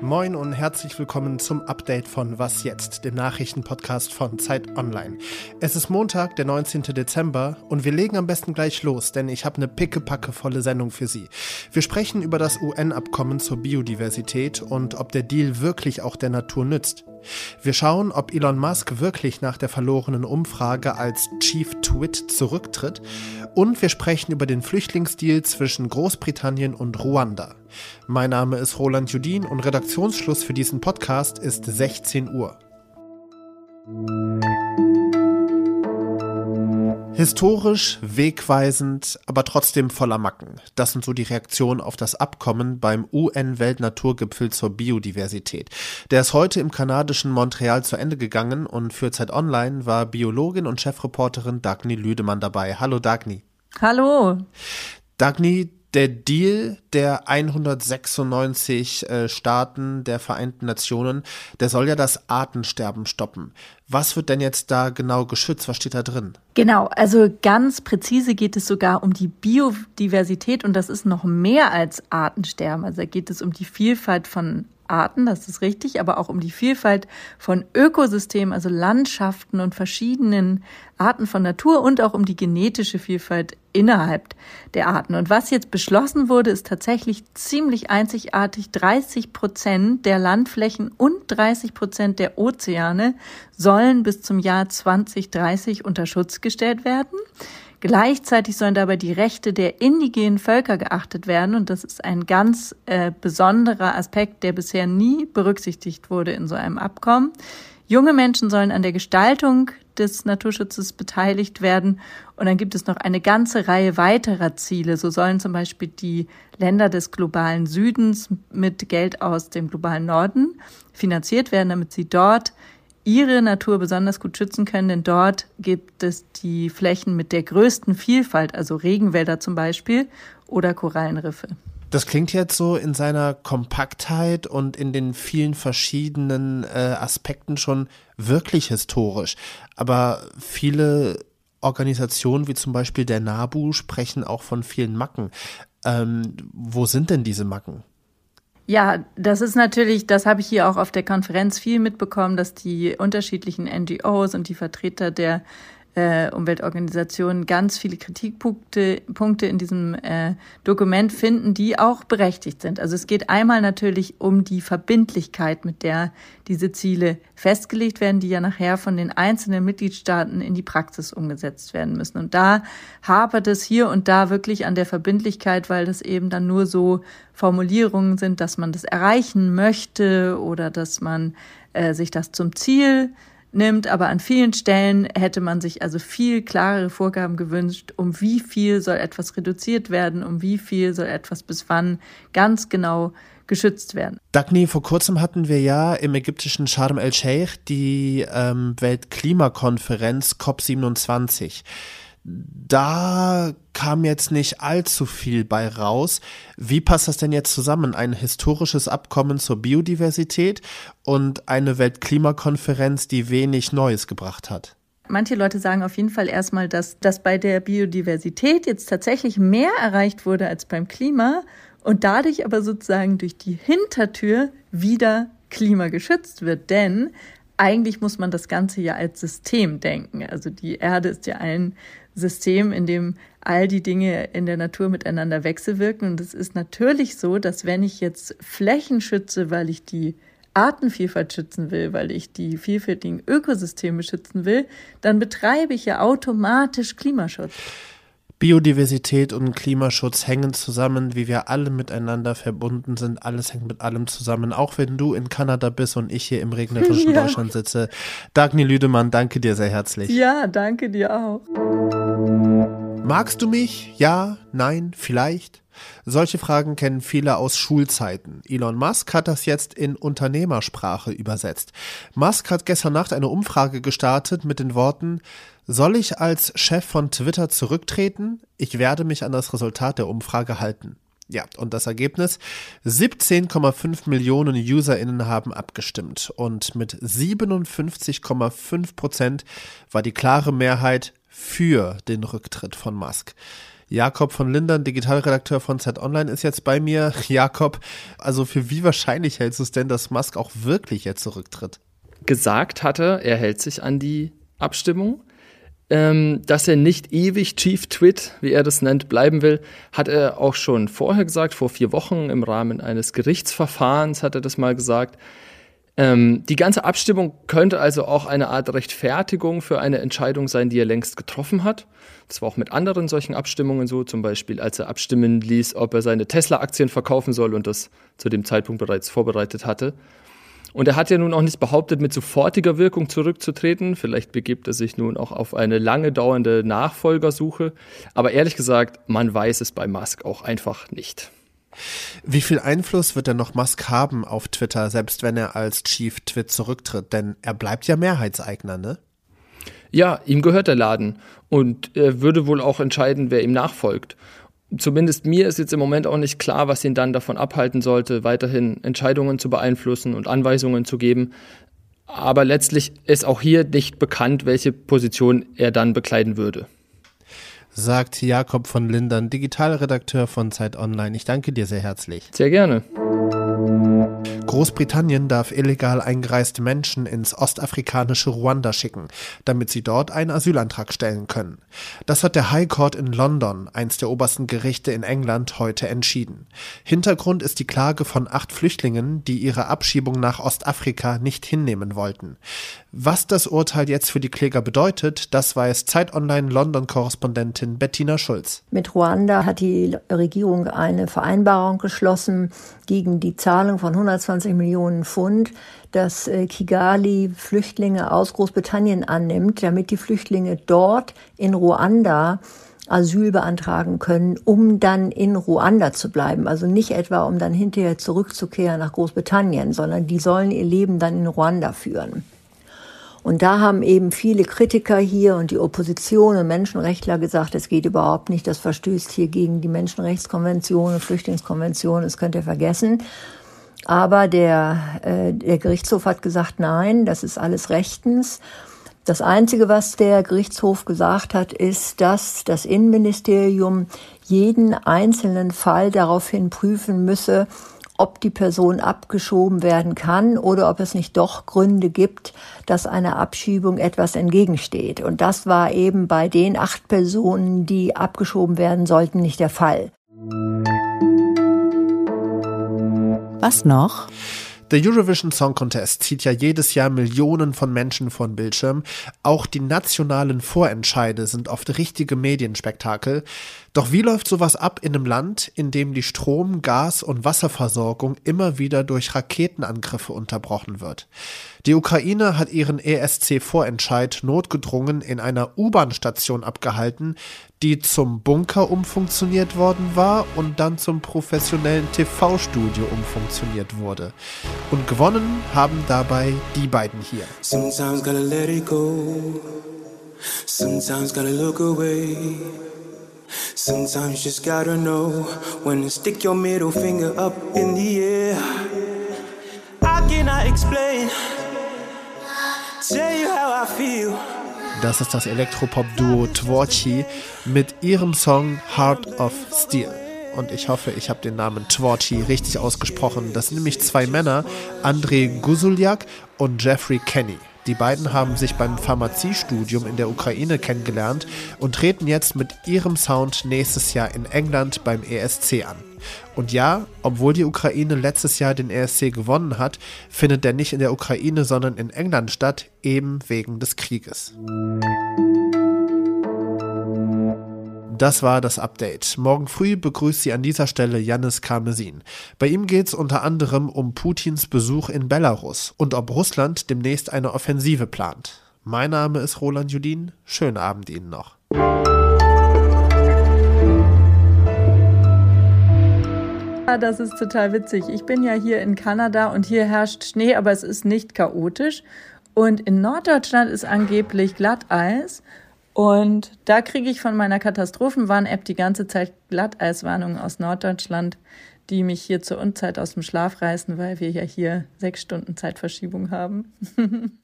Moin und herzlich willkommen zum Update von Was jetzt, dem Nachrichtenpodcast von Zeit Online. Es ist Montag, der 19. Dezember und wir legen am besten gleich los, denn ich habe eine pickepackevolle Sendung für Sie. Wir sprechen über das UN-Abkommen zur Biodiversität und ob der Deal wirklich auch der Natur nützt. Wir schauen, ob Elon Musk wirklich nach der verlorenen Umfrage als Chief Twit zurücktritt und wir sprechen über den Flüchtlingsdeal zwischen Großbritannien und Ruanda. Mein Name ist Roland Judin und Redaktionsschluss für diesen Podcast ist 16 Uhr. Historisch, wegweisend, aber trotzdem voller Macken. Das sind so die Reaktionen auf das Abkommen beim UN-Weltnaturgipfel zur Biodiversität. Der ist heute im kanadischen Montreal zu Ende gegangen und für Zeit Online war Biologin und Chefreporterin Dagny Lüdemann dabei. Hallo Dagny. Hallo. Dagny, der Deal der 196 äh, Staaten der Vereinten Nationen, der soll ja das Artensterben stoppen. Was wird denn jetzt da genau geschützt? Was steht da drin? Genau, also ganz präzise geht es sogar um die Biodiversität und das ist noch mehr als Artensterben. Also da geht es um die Vielfalt von Arten, das ist richtig, aber auch um die Vielfalt von Ökosystemen, also Landschaften und verschiedenen Arten von Natur und auch um die genetische Vielfalt innerhalb der Arten. Und was jetzt beschlossen wurde, ist tatsächlich ziemlich einzigartig. 30 Prozent der Landflächen und 30 Prozent der Ozeane sollen bis zum Jahr 2030 unter Schutz gestellt werden. Gleichzeitig sollen dabei die Rechte der indigenen Völker geachtet werden und das ist ein ganz äh, besonderer Aspekt, der bisher nie berücksichtigt wurde in so einem Abkommen. Junge Menschen sollen an der Gestaltung des Naturschutzes beteiligt werden. Und dann gibt es noch eine ganze Reihe weiterer Ziele. So sollen zum Beispiel die Länder des globalen Südens mit Geld aus dem globalen Norden finanziert werden, damit sie dort ihre Natur besonders gut schützen können, denn dort gibt es die Flächen mit der größten Vielfalt, also Regenwälder zum Beispiel oder Korallenriffe. Das klingt jetzt so in seiner Kompaktheit und in den vielen verschiedenen äh, Aspekten schon wirklich historisch. Aber viele Organisationen wie zum Beispiel der NABU sprechen auch von vielen Macken. Ähm, wo sind denn diese Macken? Ja, das ist natürlich, das habe ich hier auch auf der Konferenz viel mitbekommen, dass die unterschiedlichen NGOs und die Vertreter der äh, Umweltorganisationen ganz viele Kritikpunkte Punkte in diesem äh, Dokument finden, die auch berechtigt sind. Also es geht einmal natürlich um die Verbindlichkeit, mit der diese Ziele festgelegt werden, die ja nachher von den einzelnen Mitgliedstaaten in die Praxis umgesetzt werden müssen. Und da hapert es hier und da wirklich an der Verbindlichkeit, weil das eben dann nur so Formulierungen sind, dass man das erreichen möchte oder dass man äh, sich das zum Ziel nimmt, aber an vielen Stellen hätte man sich also viel klarere Vorgaben gewünscht, um wie viel soll etwas reduziert werden, um wie viel soll etwas bis wann ganz genau geschützt werden. Dagny, vor kurzem hatten wir ja im ägyptischen Sharm el-Sheikh die ähm, Weltklimakonferenz COP27 da kam jetzt nicht allzu viel bei raus. Wie passt das denn jetzt zusammen? Ein historisches Abkommen zur Biodiversität und eine Weltklimakonferenz, die wenig Neues gebracht hat? Manche Leute sagen auf jeden Fall erstmal, dass, dass bei der Biodiversität jetzt tatsächlich mehr erreicht wurde als beim Klima und dadurch aber sozusagen durch die Hintertür wieder Klima geschützt wird. Denn eigentlich muss man das Ganze ja als System denken. Also die Erde ist ja ein System, in dem all die Dinge in der Natur miteinander wechselwirken. Und es ist natürlich so, dass wenn ich jetzt Flächen schütze, weil ich die Artenvielfalt schützen will, weil ich die vielfältigen Ökosysteme schützen will, dann betreibe ich ja automatisch Klimaschutz. Biodiversität und Klimaschutz hängen zusammen, wie wir alle miteinander verbunden sind. Alles hängt mit allem zusammen. Auch wenn du in Kanada bist und ich hier im regnerischen ja. Deutschland sitze. Dagny Lüdemann, danke dir sehr herzlich. Ja, danke dir auch. Magst du mich? Ja, nein, vielleicht? Solche Fragen kennen viele aus Schulzeiten. Elon Musk hat das jetzt in Unternehmersprache übersetzt. Musk hat gestern Nacht eine Umfrage gestartet mit den Worten soll ich als Chef von Twitter zurücktreten? Ich werde mich an das Resultat der Umfrage halten. Ja, und das Ergebnis? 17,5 Millionen UserInnen haben abgestimmt und mit 57,5 Prozent war die klare Mehrheit für den Rücktritt von Musk. Jakob von Lindern, Digitalredakteur von Zeit Online, ist jetzt bei mir. Jakob, also für wie wahrscheinlich hältst du es denn, dass Musk auch wirklich jetzt zurücktritt? Gesagt hatte, er hält sich an die Abstimmung. Ähm, dass er nicht ewig Chief Twit, wie er das nennt, bleiben will, hat er auch schon vorher gesagt, vor vier Wochen im Rahmen eines Gerichtsverfahrens hat er das mal gesagt. Ähm, die ganze Abstimmung könnte also auch eine Art Rechtfertigung für eine Entscheidung sein, die er längst getroffen hat. Das war auch mit anderen solchen Abstimmungen so, zum Beispiel als er abstimmen ließ, ob er seine Tesla-Aktien verkaufen soll und das zu dem Zeitpunkt bereits vorbereitet hatte. Und er hat ja nun auch nicht behauptet, mit sofortiger Wirkung zurückzutreten. Vielleicht begibt er sich nun auch auf eine lange dauernde Nachfolgersuche. Aber ehrlich gesagt, man weiß es bei Musk auch einfach nicht. Wie viel Einfluss wird denn noch Musk haben auf Twitter, selbst wenn er als Chief Twit zurücktritt? Denn er bleibt ja Mehrheitseigner, ne? Ja, ihm gehört der Laden und er würde wohl auch entscheiden, wer ihm nachfolgt. Zumindest mir ist jetzt im Moment auch nicht klar, was ihn dann davon abhalten sollte, weiterhin Entscheidungen zu beeinflussen und Anweisungen zu geben. Aber letztlich ist auch hier nicht bekannt, welche Position er dann bekleiden würde sagt Jakob von Lindern, Digitalredakteur von Zeit Online. Ich danke dir sehr herzlich. Sehr gerne. Großbritannien darf illegal eingereiste Menschen ins ostafrikanische Ruanda schicken, damit sie dort einen Asylantrag stellen können. Das hat der High Court in London, eins der obersten Gerichte in England, heute entschieden. Hintergrund ist die Klage von acht Flüchtlingen, die ihre Abschiebung nach Ostafrika nicht hinnehmen wollten. Was das Urteil jetzt für die Kläger bedeutet, das weiß Zeit Online London-Korrespondentin Bettina Schulz. Mit Ruanda hat die Regierung eine Vereinbarung geschlossen gegen die Zahlung von 120 Millionen Pfund, dass äh, Kigali Flüchtlinge aus Großbritannien annimmt, damit die Flüchtlinge dort in Ruanda Asyl beantragen können, um dann in Ruanda zu bleiben. Also nicht etwa, um dann hinterher zurückzukehren nach Großbritannien, sondern die sollen ihr Leben dann in Ruanda führen. Und da haben eben viele Kritiker hier und die Opposition und Menschenrechtler gesagt, es geht überhaupt nicht, das verstößt hier gegen die Menschenrechtskonvention und Flüchtlingskonvention, das könnt ihr vergessen. Aber der, äh, der Gerichtshof hat gesagt, nein, das ist alles rechtens. Das Einzige, was der Gerichtshof gesagt hat, ist, dass das Innenministerium jeden einzelnen Fall daraufhin prüfen müsse, ob die Person abgeschoben werden kann oder ob es nicht doch Gründe gibt, dass einer Abschiebung etwas entgegensteht. Und das war eben bei den acht Personen, die abgeschoben werden sollten, nicht der Fall. Was noch? Der Eurovision Song Contest zieht ja jedes Jahr Millionen von Menschen von Bildschirm. Auch die nationalen Vorentscheide sind oft richtige Medienspektakel. Doch wie läuft sowas ab in einem Land, in dem die Strom-, Gas- und Wasserversorgung immer wieder durch Raketenangriffe unterbrochen wird? Die Ukraine hat ihren ESC-Vorentscheid notgedrungen in einer U-Bahn-Station abgehalten, die zum Bunker umfunktioniert worden war und dann zum professionellen TV-Studio umfunktioniert wurde. Und gewonnen haben dabei die beiden hier. Sometimes gotta let it go. Sometimes gotta look away. Sometimes just gotta know when to stick your middle finger up in the air. I cannot explain. Das ist das Elektropop-Duo Tworchi mit ihrem Song Heart of Steel. Und ich hoffe, ich habe den Namen Tworchi richtig ausgesprochen. Das sind nämlich zwei Männer, Andrei Guzuliak und Jeffrey Kenny. Die beiden haben sich beim Pharmaziestudium in der Ukraine kennengelernt und treten jetzt mit ihrem Sound nächstes Jahr in England beim ESC an. Und ja, obwohl die Ukraine letztes Jahr den ESC gewonnen hat, findet der nicht in der Ukraine, sondern in England statt, eben wegen des Krieges. Das war das Update. Morgen früh begrüßt Sie an dieser Stelle Yannis Karmesin. Bei ihm geht es unter anderem um Putins Besuch in Belarus und ob Russland demnächst eine Offensive plant. Mein Name ist Roland Judin. Schönen Abend Ihnen noch. Das ist total witzig. Ich bin ja hier in Kanada und hier herrscht Schnee, aber es ist nicht chaotisch. Und in Norddeutschland ist angeblich Glatteis. Und da kriege ich von meiner Katastrophenwarn-App die ganze Zeit Glatteiswarnungen aus Norddeutschland, die mich hier zur Unzeit aus dem Schlaf reißen, weil wir ja hier sechs Stunden Zeitverschiebung haben.